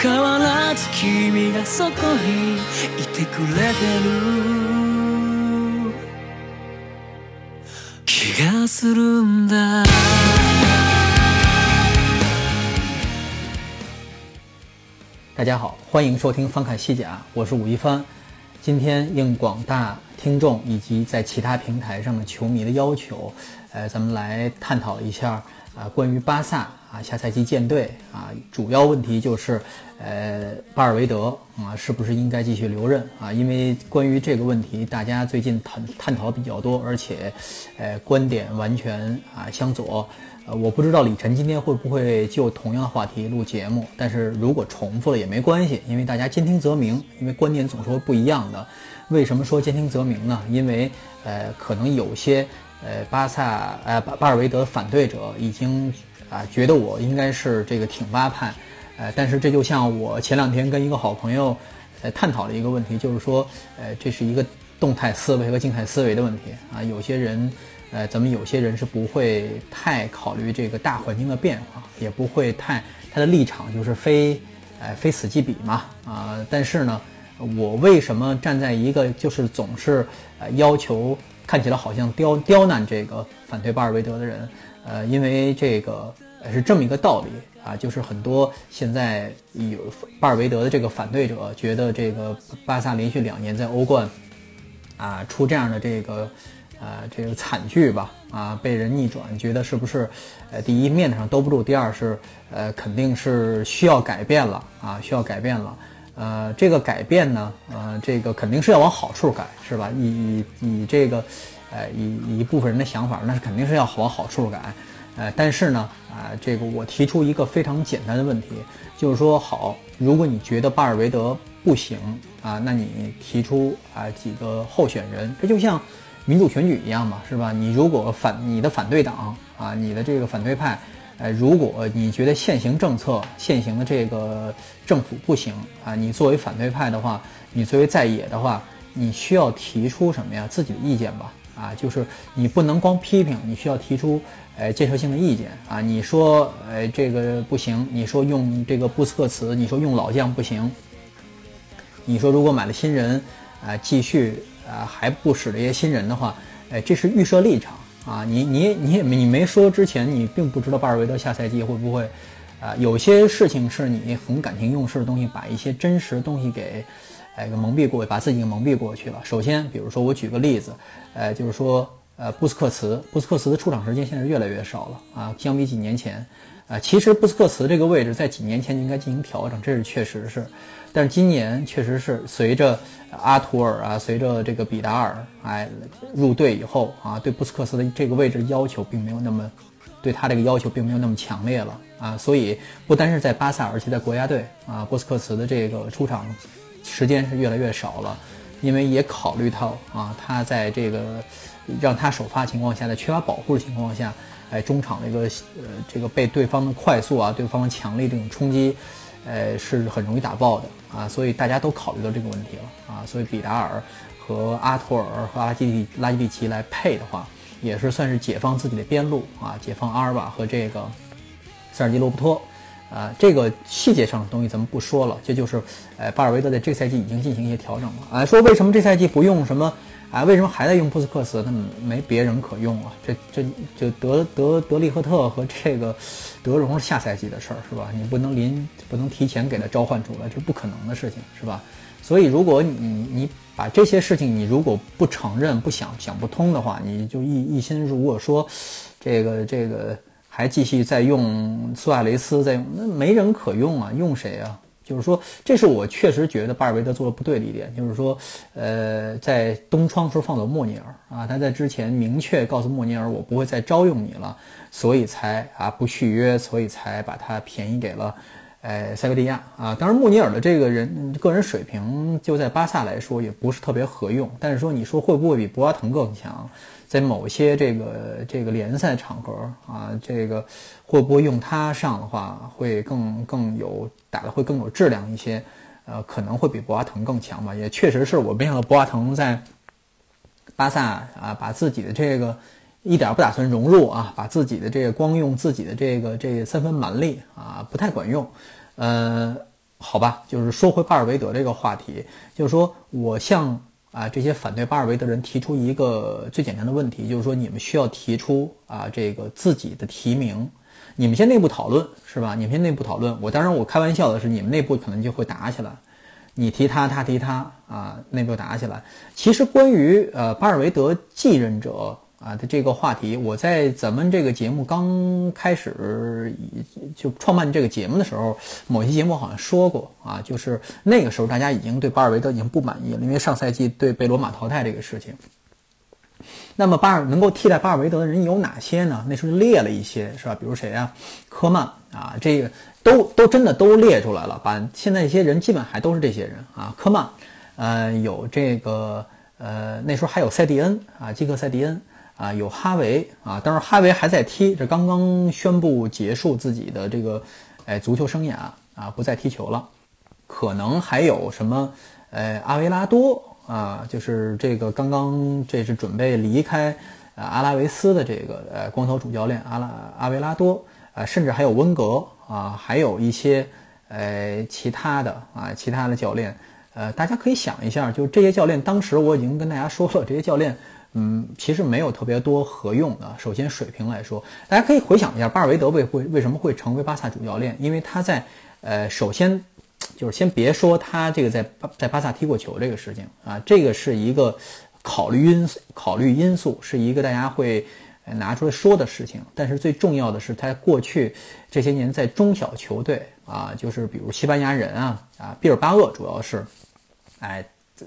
変わらず君がそこにいてくれてる気がするんだ大家好，欢迎收听翻看西甲，我是武一帆。今天应广大听众以及在其他平台上的球迷的要求，呃，咱们来探讨一下 啊，关于巴萨啊下赛季建队啊，主要问题就是，呃，巴尔维德啊是不是应该继续留任啊？因为关于这个问题，大家最近探探讨比较多，而且，呃，观点完全啊相左。呃，我不知道李晨今天会不会就同样的话题录节目，但是如果重复了也没关系，因为大家兼听则明，因为观点总是会不一样的。为什么说兼听则明呢？因为呃，可能有些呃巴萨呃巴巴尔维德反对者已经啊觉得我应该是这个挺巴派，呃，但是这就像我前两天跟一个好朋友呃探讨了一个问题，就是说呃这是一个动态思维和静态思维的问题啊，有些人。呃，咱们有些人是不会太考虑这个大环境的变化，也不会太他的立场就是非，呃，非死即彼嘛啊。但是呢，我为什么站在一个就是总是呃要求看起来好像刁刁难这个反对巴尔韦德的人？呃，因为这个是这么一个道理啊，就是很多现在有巴尔韦德的这个反对者觉得这个巴萨连续两年在欧冠啊出这样的这个。呃，这个惨剧吧，啊，被人逆转，觉得是不是，呃，第一面子上兜不住，第二是，呃，肯定是需要改变了啊，需要改变了，呃，这个改变呢，呃，这个肯定是要往好处改，是吧？以以以这个，呃，以一部分人的想法，那是肯定是要往好处改，呃，但是呢，啊，这个我提出一个非常简单的问题，就是说，好，如果你觉得巴尔维德不行啊，那你提出啊几个候选人，这就像。民主选举一样嘛，是吧？你如果反你的反对党啊，你的这个反对派，呃，如果你觉得现行政策、现行的这个政府不行啊，你作为反对派的话，你作为在野的话，你需要提出什么呀？自己的意见吧，啊，就是你不能光批评，你需要提出呃建设性的意见啊。你说呃这个不行，你说用这个布斯克茨，你说用老将不行，你说如果买了新人啊，继续。啊，还不使这些新人的话，哎，这是预设立场啊！你你你也你没说之前，你并不知道巴尔韦德下赛季会不会，啊，有些事情是你很感情用事的东西，把一些真实的东西给，哎，给蒙蔽过，把自己给蒙蔽过去了。首先，比如说我举个例子，呃，就是说，呃，布斯克茨，布斯克茨的出场时间现在越来越少了啊，相比几年前，啊，其实布斯克茨这个位置在几年前就应该进行调整，这是确实是。但是今年确实是随着阿图尔啊，随着这个比达尔哎入队以后啊，对布斯克茨的这个位置要求并没有那么，对他这个要求并没有那么强烈了啊，所以不单是在巴萨，而且在国家队啊，布斯克茨的这个出场时间是越来越少了，因为也考虑到啊，他在这个让他首发情况下，在缺乏保护的情况下，哎，中场这个呃这个被对方的快速啊，对方的强力这种冲击。呃，是很容易打爆的啊，所以大家都考虑到这个问题了啊，所以比达尔和阿托尔和阿基蒂拉基蒂奇来配的话，也是算是解放自己的边路啊，解放阿尔瓦和这个塞尔吉罗伯托啊，这个细节上的东西咱们不说了，这就是呃巴尔维德在这个赛季已经进行一些调整了啊，说为什么这赛季不用什么？啊，为什么还在用布斯克斯？他没别人可用啊！这这就德德德利赫特和这个德容是下赛季的事儿，是吧？你不能临不能提前给他召唤出来，这不可能的事情，是吧？所以，如果你你把这些事情你如果不承认、不想想不通的话，你就一一心如果说这个这个还继续在用苏亚雷斯在用，那没人可用啊，用谁啊？就是说，这是我确实觉得巴尔维德做的不对的一点。就是说，呃，在东窗时候放走莫尼尔啊，他在之前明确告诉莫尼尔，我不会再招用你了，所以才啊不续约，所以才把他便宜给了，呃塞维利亚啊。当然，穆尼尔的这个人个人水平就在巴萨来说也不是特别合用。但是说你说会不会比博阿滕更强？在某些这个这个联赛场合啊，这个会不会用他上的话，会更更有打的会更有质量一些？呃，可能会比博阿滕更强吧。也确实是我没想到博阿滕在巴萨啊，把自己的这个。一点不打算融入啊，把自己的这个光用自己的这个这三分蛮力啊，不太管用。呃，好吧，就是说回巴尔韦德这个话题，就是说我向啊这些反对巴尔韦德人提出一个最简单的问题，就是说你们需要提出啊这个自己的提名，你们先内部讨论是吧？你们先内部讨论。我当然我开玩笑的是，你们内部可能就会打起来，你提他，他提他啊，内部打起来。其实关于呃巴尔韦德继任者。啊的这个话题，我在咱们这个节目刚开始就创办这个节目的时候，某些节目好像说过啊，就是那个时候大家已经对巴尔维德已经不满意了，因为上赛季对被罗马淘汰这个事情。那么巴尔能够替代巴尔维德的人有哪些呢？那时候列了一些，是吧？比如谁啊？科曼啊，这个都都真的都列出来了，把现在一些人基本还都是这些人啊。科曼，呃，有这个呃，那时候还有塞蒂恩啊，基克塞蒂恩。啊，有哈维啊，当然哈维还在踢，这刚刚宣布结束自己的这个，哎，足球生涯啊，不再踢球了。可能还有什么，呃，阿维拉多啊，就是这个刚刚这是准备离开啊阿拉维斯的这个呃光头主教练阿拉阿维拉多啊，甚至还有温格啊，还有一些呃其他的啊其他的教练，呃，大家可以想一下，就这些教练，当时我已经跟大家说了，这些教练。嗯，其实没有特别多合用的。首先，水平来说，大家可以回想一下，巴尔韦德为会为什么会成为巴萨主教练？因为他在，呃，首先就是先别说他这个在巴在巴萨踢过球这个事情啊，这个是一个考虑因素，考虑因素是一个大家会拿出来说的事情。但是最重要的是，他过去这些年在中小球队啊，就是比如西班牙人啊啊，毕尔巴鄂主要是，哎，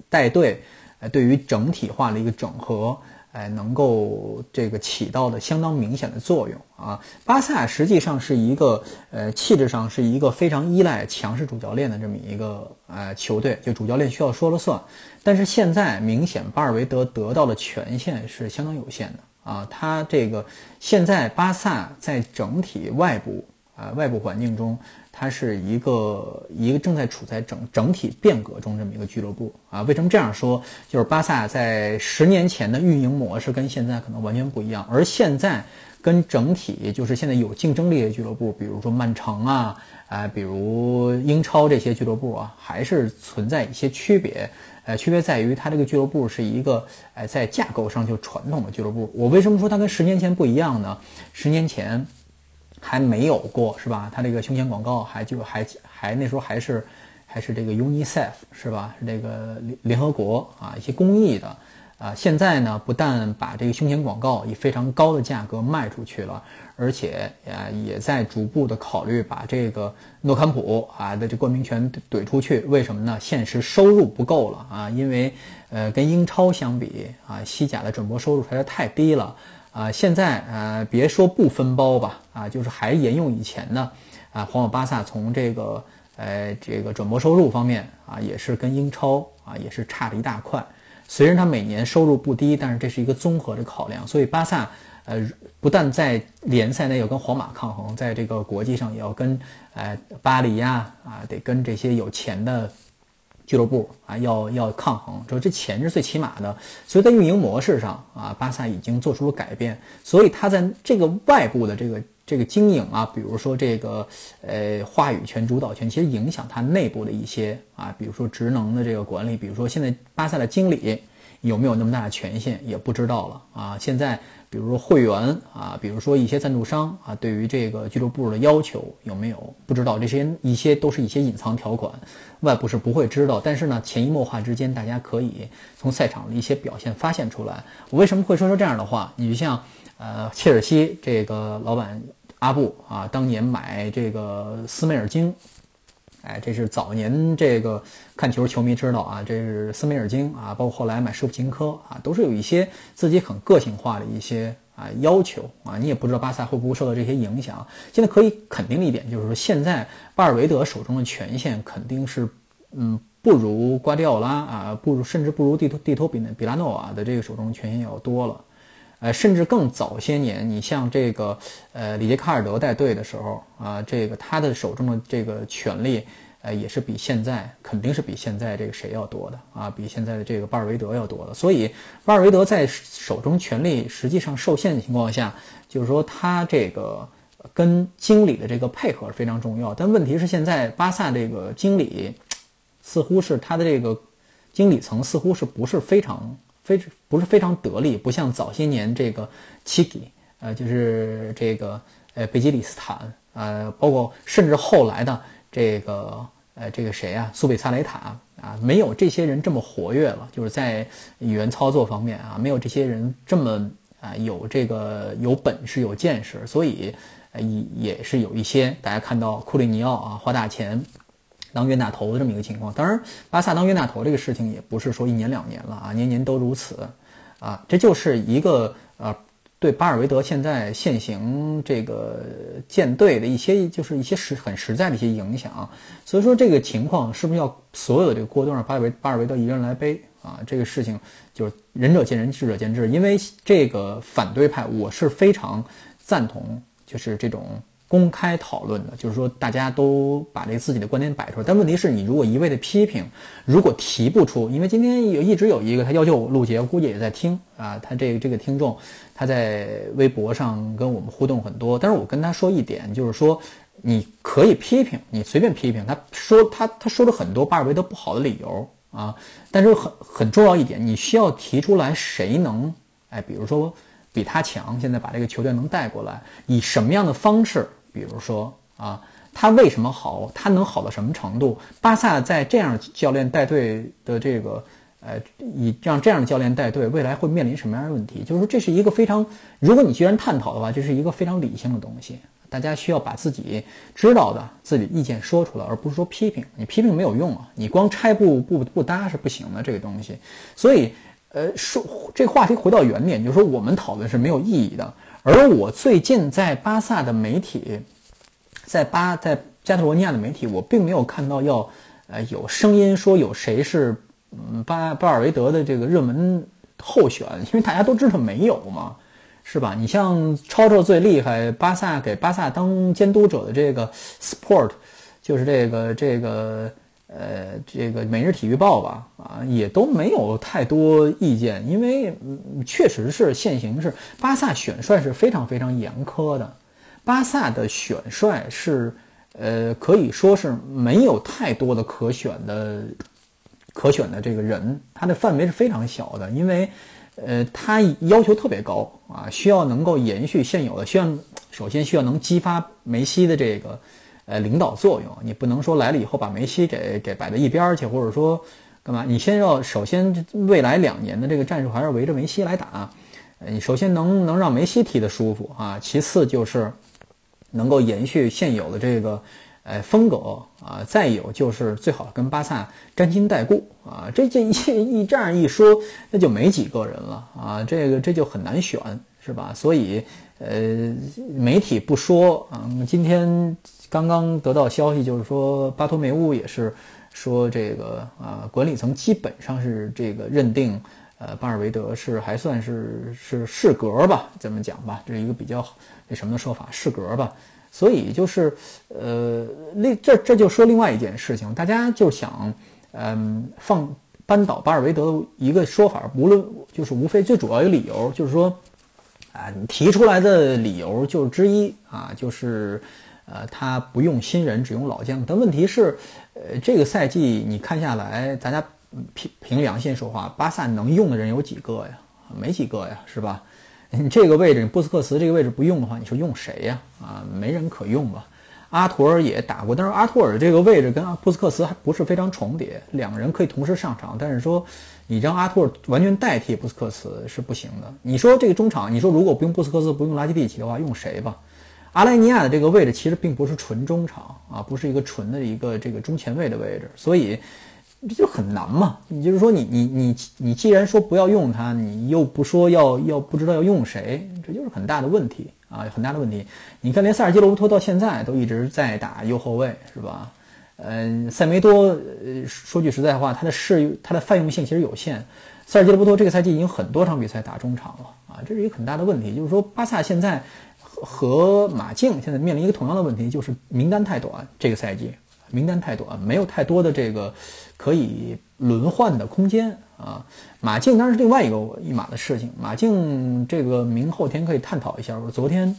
带队。哎，对于整体化的一个整合，哎，能够这个起到的相当明显的作用啊。巴萨实际上是一个呃气质上是一个非常依赖强势主教练的这么一个呃球队，就主教练需要说了算。但是现在明显巴尔韦德得到的权限是相当有限的啊。他这个现在巴萨在整体外部啊外部环境中。它是一个一个正在处在整整体变革中这么一个俱乐部啊。为什么这样说？就是巴萨在十年前的运营模式跟现在可能完全不一样，而现在跟整体就是现在有竞争力的俱乐部，比如说曼城啊，啊，比如英超这些俱乐部啊，还是存在一些区别。呃，区别在于它这个俱乐部是一个呃在架构上就传统的俱乐部。我为什么说它跟十年前不一样呢？十年前。还没有过是吧？它这个胸前广告还就还还那时候还是还是这个 UNICEF 是吧？是这个联联合国啊一些公益的啊。现在呢，不但把这个胸前广告以非常高的价格卖出去了，而且啊也在逐步的考虑把这个诺坎普啊的这冠名权怼出去。为什么呢？现实收入不够了啊，因为呃跟英超相比啊，西甲的转播收入实在太低了。啊，现在呃，别说不分包吧，啊，就是还沿用以前的，啊，皇马、巴萨从这个呃这个转播收入方面啊，也是跟英超啊也是差了一大块。虽然它每年收入不低，但是这是一个综合的考量。所以巴萨呃不但在联赛内要跟皇马抗衡，在这个国际上也要跟呃巴黎呀啊得跟这些有钱的。俱乐部啊，要要抗衡，说这钱是最起码的，所以在运营模式上啊，巴萨已经做出了改变，所以他在这个外部的这个这个经营啊，比如说这个呃话语权、主导权，其实影响他内部的一些啊，比如说职能的这个管理，比如说现在巴萨的经理有没有那么大的权限，也不知道了。啊，现在。比如说会员啊，比如说一些赞助商啊，对于这个俱乐部的要求有没有不知道？这些一些都是一些隐藏条款，外部是不会知道。但是呢，潜移默化之间，大家可以从赛场的一些表现发现出来。我为什么会说出这样的话？你就像呃，切尔西这个老板阿布啊，当年买这个斯梅尔金。哎，这是早年这个看球球迷知道啊，这是斯梅尔金啊，包括后来买舍甫琴科啊，都是有一些自己很个性化的一些啊要求啊，你也不知道巴萨会不会受到这些影响。现在可以肯定的一点就是说，现在巴尔韦德手中的权限肯定是嗯不如瓜迪奥拉啊，不如甚至不如蒂托蒂托比比拉诺瓦的这个手中权限要多了。呃，甚至更早些年，你像这个呃里杰卡尔德带队的时候啊，这个他的手中的这个权力。呃，也是比现在肯定是比现在这个谁要多的啊，比现在的这个巴尔韦德要多的。所以巴尔韦德在手中权力实际上受限的情况下，就是说他这个跟经理的这个配合非常重要。但问题是现在巴萨这个经理似乎是他的这个经理层似乎是不是非常非不是非常得力，不像早些年这个齐吉呃，就是这个呃贝基里斯坦呃，包括甚至后来的。这个呃，这个谁啊？苏贝萨雷塔啊，没有这些人这么活跃了，就是在语言操作方面啊，没有这些人这么啊有这个有本事、有见识，所以也也是有一些大家看到库里尼奥啊花大钱当冤大头的这么一个情况。当然，巴萨当冤大头这个事情也不是说一年两年了啊，年年都如此啊，这就是一个呃。对巴尔韦德现在现行这个舰队的一些，就是一些实很实在的一些影响，所以说这个情况是不是要所有的这个锅都让巴尔维巴尔韦德一个人来背啊？这个事情就是仁者见仁，智者见智。因为这个反对派，我是非常赞同，就是这种。公开讨论的，就是说大家都把这自己的观点摆出来。但问题是你如果一味的批评，如果提不出，因为今天有一直有一个他要求我录节，估计也在听啊。他这这个听众他在微博上跟我们互动很多，但是我跟他说一点，就是说你可以批评，你随便批评。他说他他说了很多巴尔韦德不好的理由啊，但是很很重要一点，你需要提出来谁能哎，比如说比他强，现在把这个球队能带过来，以什么样的方式？比如说啊，他为什么好？他能好到什么程度？巴萨在这样教练带队的这个，呃，以让这样的教练带队，未来会面临什么样的问题？就是说，这是一个非常，如果你既然探讨的话，这是一个非常理性的东西。大家需要把自己知道的自己意见说出来，而不是说批评。你批评没有用啊，你光拆不不不搭是不行的这个东西。所以，呃，说这话题回到原点，就是说我们讨论是没有意义的。而我最近在巴萨的媒体，在巴在加泰罗尼亚的媒体，我并没有看到要呃有声音说有谁是嗯巴巴尔维德的这个热门候选，因为大家都知道没有嘛，是吧？你像超超最厉害，巴萨给巴萨当监督者的这个 Sport，就是这个这个。呃，这个每日体育报吧，啊，也都没有太多意见，因为确实是现行是巴萨选帅是非常非常严苛的，巴萨的选帅是，呃，可以说是没有太多的可选的可选的这个人，他的范围是非常小的，因为，呃，他要求特别高啊，需要能够延续现有的，需要首先需要能激发梅西的这个。呃，领导作用，你不能说来了以后把梅西给给摆在一边去，或者说干嘛？你先要首先未来两年的这个战术还是围着梅西来打。你首先能能让梅西踢得舒服啊，其次就是能够延续现有的这个呃风格啊，再有就是最好跟巴萨沾亲带故啊。这这一一这样一说，那就没几个人了啊，这个这就很难选，是吧？所以呃，媒体不说啊，今天。刚刚得到消息，就是说巴托梅乌也是说这个啊，管理层基本上是这个认定，呃，巴尔韦德是还算是是适格吧，这么讲吧，这是一个比较那什么的说法，适格吧。所以就是呃，那这这就说另外一件事情，大家就想嗯放扳倒巴尔韦德的一个说法，无论就是无非最主要一个理由就是说啊，你提出来的理由就是之一啊，就是。呃，他不用新人，只用老将。但问题是，呃，这个赛季你看下来，大家凭凭良心说话，巴萨能用的人有几个呀？没几个呀，是吧？你 这个位置，布斯克茨这个位置不用的话，你说用谁呀？啊，没人可用吧？阿图尔也打过，但是阿图尔这个位置跟布斯克茨还不是非常重叠，两个人可以同时上场，但是说你让阿图尔完全代替布斯克茨是不行的。你说这个中场，你说如果不用布斯克茨，不用拉基蒂奇的话，用谁吧？阿莱尼亚的这个位置其实并不是纯中场啊，不是一个纯的一个这个中前卫的位置，所以这就很难嘛。你就是说，你你你你既然说不要用它，你又不说要要不知道要用谁，这就是很大的问题啊，很大的问题。你看，连塞尔吉罗伯托到现在都一直在打右后卫，是吧？嗯，塞梅多，呃，说句实在话，他的适他的泛用性其实有限。塞尔吉罗伯托这个赛季已经很多场比赛打中场了啊，这是一个很大的问题。就是说，巴萨现在和马竞现在面临一个同样的问题，就是名单太短。这个赛季名单太短，没有太多的这个可以轮换的空间啊。马竞当然是另外一个一码的事情。马竞这个明后天可以探讨一下。我昨天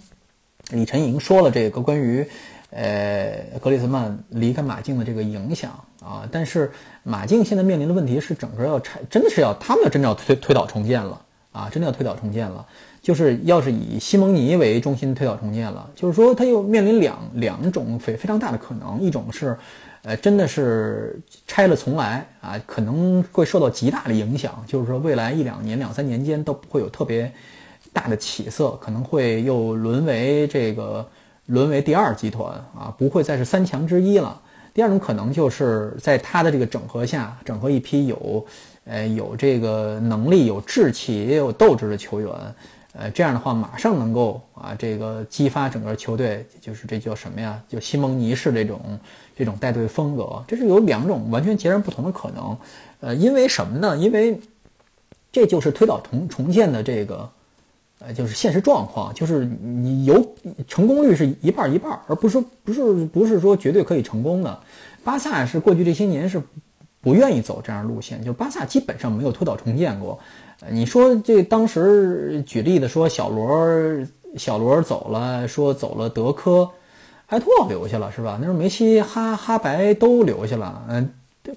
李晨已经说了这个关于。呃，格里兹曼离开马竞的这个影响啊，但是马竞现在面临的问题是，整个要拆，真的是要他们要真的要推推倒重建了啊，真的要推倒重建了，就是要是以西蒙尼为中心推倒重建了，就是说他又面临两两种非非常大的可能，一种是，呃，真的是拆了重来啊，可能会受到极大的影响，就是说未来一两年、两三年间都不会有特别大的起色，可能会又沦为这个。沦为第二集团啊，不会再是三强之一了。第二种可能就是在他的这个整合下，整合一批有，呃，有这个能力、有志气、也有斗志的球员，呃，这样的话马上能够啊，这个激发整个球队，就是这叫什么呀？就西蒙尼式这种这种带队风格，这是有两种完全截然不同的可能。呃，因为什么呢？因为这就是推倒重重建的这个。呃，就是现实状况，就是你有成功率是一半一半，而不是说不是不是说绝对可以成功的。巴萨是过去这些年是不愿意走这样路线，就巴萨基本上没有推倒重建过。你说这当时举例的说小罗小罗走了，说走了德科，埃托奥留下了是吧？那时候梅西哈哈白都留下了，嗯，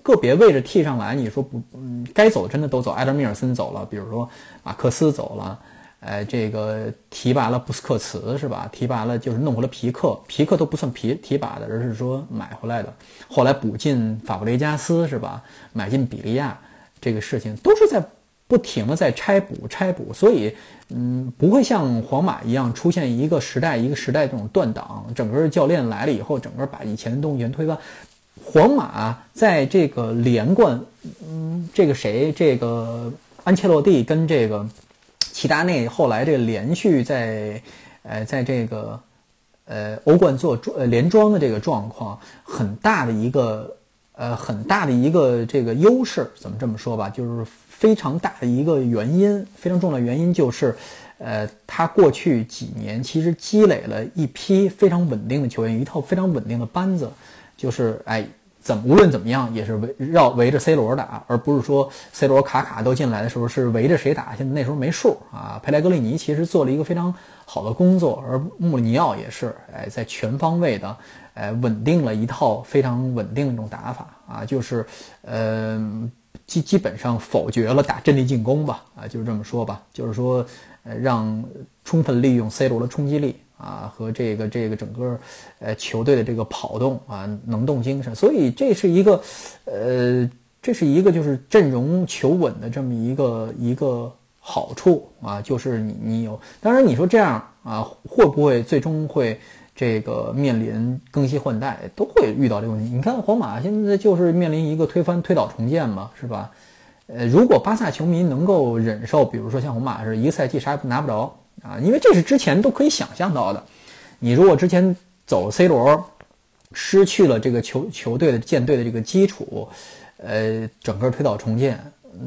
个别位置替上来，你说不，嗯，该走真的都走，埃德米尔森走了，比如说马克思走了。哎，这个提拔了布斯克茨是吧？提拔了就是弄回了皮克，皮克都不算提提拔的，而是说买回来的。后来补进法布雷加斯是吧？买进比利亚，这个事情都是在不停的在拆补拆补，所以嗯，不会像皇马一样出现一个时代一个时代这种断档。整个教练来了以后，整个把以前的东西全推翻。皇马在这个连贯，嗯，这个谁，这个安切洛蒂跟这个。齐达内后来这个连续在，呃，在这个，呃，欧冠做呃连庄的这个状况，很大的一个，呃，很大的一个这个优势，怎么这么说吧？就是非常大的一个原因，非常重要的原因就是，呃，他过去几年其实积累了一批非常稳定的球员，一套非常稳定的班子，就是哎。怎么无论怎么样也是围绕围着 C 罗打，而不是说 C 罗卡卡都进来的时候是围着谁打。现在那时候没数啊。佩莱格里尼其实做了一个非常好的工作，而穆里尼奥也是哎，在全方位的哎稳定了一套非常稳定的一种打法啊，就是呃基基本上否决了打阵地进攻吧啊，就是这么说吧，就是说呃让充分利用 C 罗的冲击力。啊，和这个这个整个，呃，球队的这个跑动啊，能动精神，所以这是一个，呃，这是一个就是阵容求稳的这么一个一个好处啊，就是你你有，当然你说这样啊，会不会最终会这个面临更新换代，都会遇到这个问题。你看皇马现在就是面临一个推翻推倒重建嘛，是吧？呃，如果巴萨球迷能够忍受，比如说像皇马是一个赛季啥也拿不着。啊，因为这是之前都可以想象到的。你如果之前走 C 罗，失去了这个球球队的建队的这个基础，呃，整个推倒重建，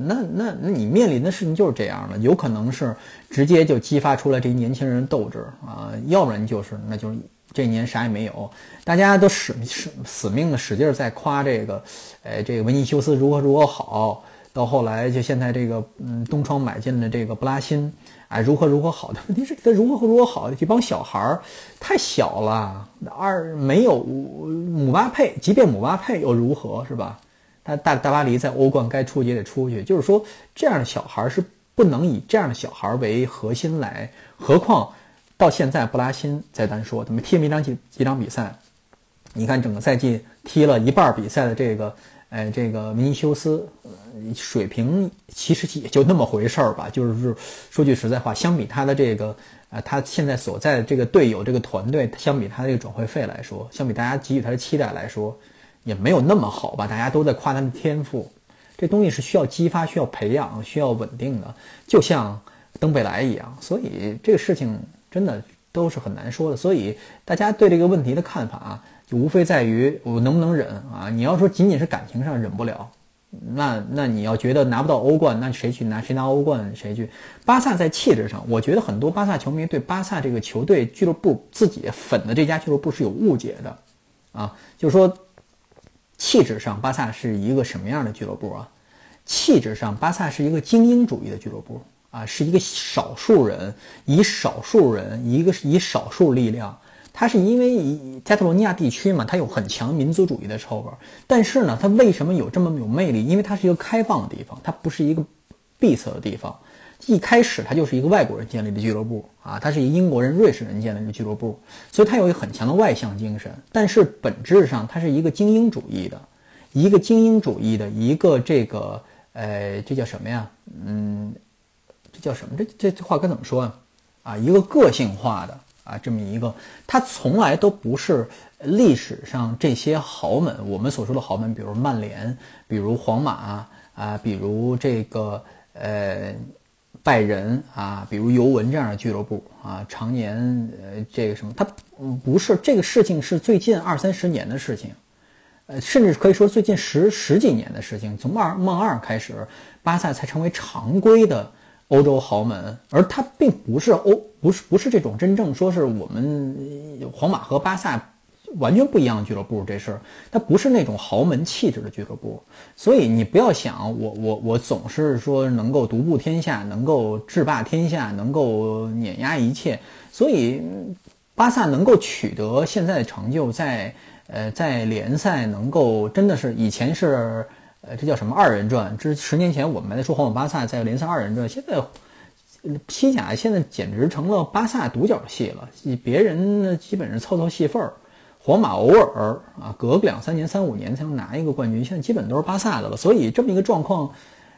那那那你面临的事情就是这样的，有可能是直接就激发出来这些年轻人斗志啊，要不然就是那就是这一年啥也没有，大家都使使死命的使劲在夸这个，呃，这个维尼修斯如何如何好，到后来就现在这个嗯，东窗买进了这个布拉辛。哎，如何如何好的问题是他如何如何好的这帮小孩儿太小了，二没有姆巴佩，即便姆巴佩又如何是吧？他大大巴黎在欧冠该出也得出去，就是说这样的小孩是不能以这样的小孩为核心来，何况到现在布拉辛再单说，他们踢了一场几几场比赛，你看整个赛季踢了一半比赛的这个。哎，这个维尼修斯水平其实也就那么回事儿吧。就是说句实在话，相比他的这个，呃，他现在所在的这个队友、这个团队，相比他这个转会费来说，相比大家给予他的期待来说，也没有那么好吧？大家都在夸他的天赋，这东西是需要激发、需要培养、需要稳定的，就像登贝莱一样。所以这个事情真的都是很难说的。所以大家对这个问题的看法啊，就无非在于我能不能忍啊？你要说仅仅是感情上忍不了。那那你要觉得拿不到欧冠，那谁去拿？谁拿欧冠谁去？巴萨在气质上，我觉得很多巴萨球迷对巴萨这个球队俱乐部自己粉的这家俱乐部是有误解的，啊，就是说气质上巴萨是一个什么样的俱乐部啊？气质上巴萨是一个精英主义的俱乐部啊，是一个少数人以少数人一个是以少数力量。它是因为加泰罗尼亚地区嘛，它有很强民族主义的臭味。但是呢，它为什么有这么有魅力？因为它是一个开放的地方，它不是一个闭塞的地方。一开始它就是一个外国人建立的俱乐部啊，它是一个英国人、瑞士人建立的俱乐部，所以它有一个很强的外向精神。但是本质上它是一个精英主义的，一个精英主义的一个这个呃，这叫什么呀？嗯，这叫什么？这这这话该怎么说啊？啊，一个个性化的。啊，这么一个，它从来都不是历史上这些豪门，我们所说的豪门，比如曼联，比如皇马啊，比如这个呃拜仁啊，比如尤文这样的俱乐部啊，常年呃这个什么，它不是这个事情是最近二三十年的事情，呃，甚至可以说最近十十几年的事情，从二梦二开始，巴萨才成为常规的。欧洲豪门，而它并不是欧，不是不是这种真正说是我们皇马和巴萨完全不一样的俱乐部，这事儿它不是那种豪门气质的俱乐部，所以你不要想我我我总是说能够独步天下，能够制霸天下，能够碾压一切，所以巴萨能够取得现在的成就，在呃在联赛能够真的是以前是。呃，这叫什么二人转？这是十年前我们在说皇马、巴萨在联赛二人转，现在西甲现在简直成了巴萨独角戏了。别人呢基本上凑凑戏份儿，皇马偶尔啊，隔个两三年、三五年才能拿一个冠军，现在基本都是巴萨的了。所以这么一个状况，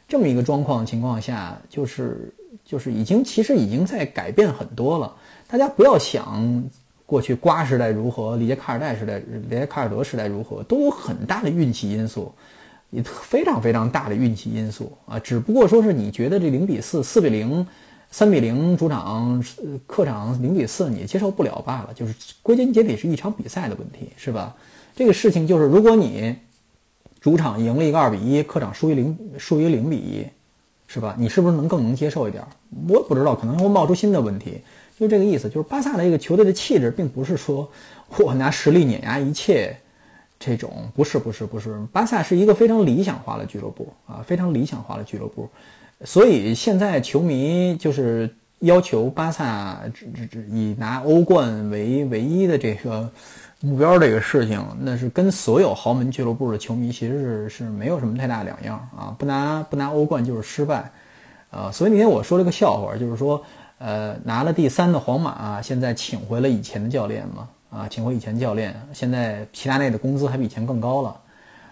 这么一个状况情况下，就是就是已经其实已经在改变很多了。大家不要想过去瓜时代如何，里杰卡尔代时代、里杰卡尔德时代如何，都有很大的运气因素。也非常非常大的运气因素啊，只不过说是你觉得这零比四、四比零、三比零主场、客场零比四你接受不了罢了，就是归根结底是一场比赛的问题，是吧？这个事情就是，如果你主场赢了一个二比一，客场输一零输一零比一，是吧？你是不是能更能接受一点？我不知道，可能会冒出新的问题，就这个意思。就是巴萨的这个球队的气质，并不是说我拿实力碾压一切。这种不是不是不是，巴萨是一个非常理想化的俱乐部啊，非常理想化的俱乐部，所以现在球迷就是要求巴萨只只只以拿欧冠为唯一的这个目标这个事情，那是跟所有豪门俱乐部的球迷其实是是没有什么太大两样啊，不拿不拿欧冠就是失败，呃，所以那天我说了个笑话，就是说，呃，拿了第三的皇马现在请回了以前的教练嘛。啊，请回以前教练，现在齐达内的工资还比以前更高了。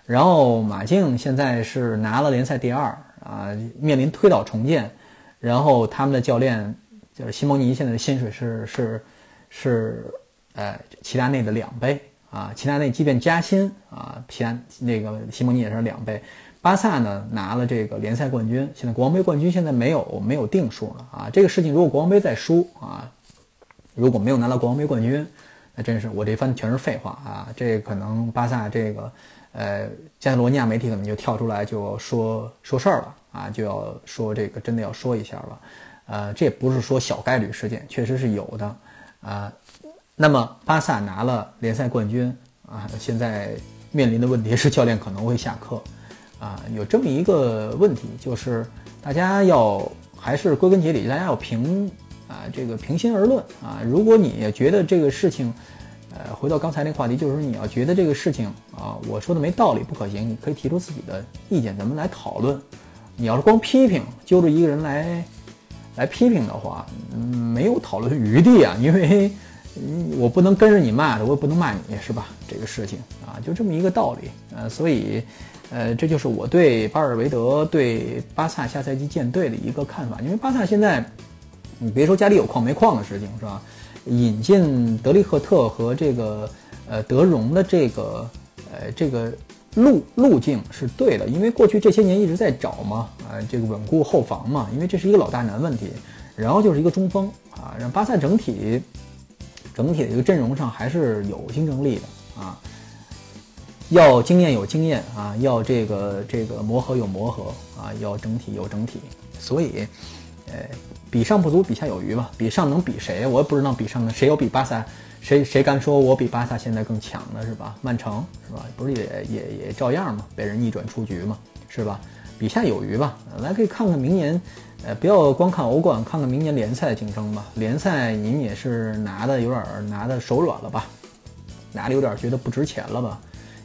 然后马竞现在是拿了联赛第二啊，面临推倒重建。然后他们的教练就是西蒙尼，现在的薪水是是是呃齐达内的两倍啊。齐达内即便加薪啊，齐达那个西蒙尼也是两倍。巴萨呢拿了这个联赛冠军，现在国王杯冠军现在没有没有定数了啊。这个事情如果国王杯再输啊，如果没有拿到国王杯冠军。那真是我这番全是废话啊！这可能巴萨这个，呃，加泰罗尼亚媒体可能就跳出来就说说事儿了啊，就要说这个真的要说一下了，呃，这也不是说小概率事件，确实是有的啊。那么巴萨拿了联赛冠军啊，现在面临的问题是教练可能会下课啊，有这么一个问题，就是大家要还是归根结底，大家要评。啊，这个平心而论啊，如果你觉得这个事情，呃，回到刚才那个话题，就是说你要觉得这个事情啊，我说的没道理不可行，你可以提出自己的意见，咱们来讨论。你要是光批评，揪着一个人来来批评的话，嗯，没有讨论余地啊，因为嗯我不能跟着你骂的，我也不能骂你，是吧？这个事情啊，就这么一个道理。呃，所以，呃，这就是我对巴尔韦德对巴萨下赛季建队的一个看法，因为巴萨现在。你别说家里有矿没矿的事情是吧？引进德利赫特和这个呃德容的这个呃这个路路径是对的，因为过去这些年一直在找嘛，啊，这个稳固后防嘛，因为这是一个老大难问题。然后就是一个中锋啊，让巴萨整体整体的一个阵容上还是有竞争力的啊，要经验有经验啊，要这个这个磨合有磨合啊，要整体有整体。所以，呃，比上不足，比下有余吧。比上能比谁？我也不知道比上能谁有比巴萨。谁谁敢说我比巴萨现在更强的是吧？曼城是吧？不是也也也照样嘛，被人逆转出局嘛，是吧？比下有余吧。来可以看看明年，呃，不要光看欧冠，看看明年联赛竞争吧。联赛您也是拿的有点拿的手软了吧？拿的有点觉得不值钱了吧？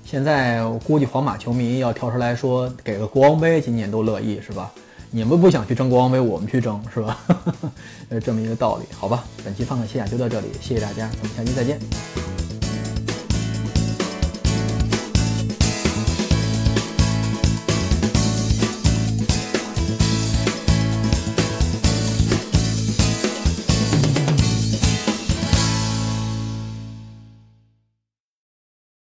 现在我估计皇马球迷要跳出来说给个国王杯，今年都乐意是吧？你们不想去争国王杯，我们去争是吧？呃，这么一个道理，好吧。本期放看西亚就到这里，谢谢大家，咱们下期再见。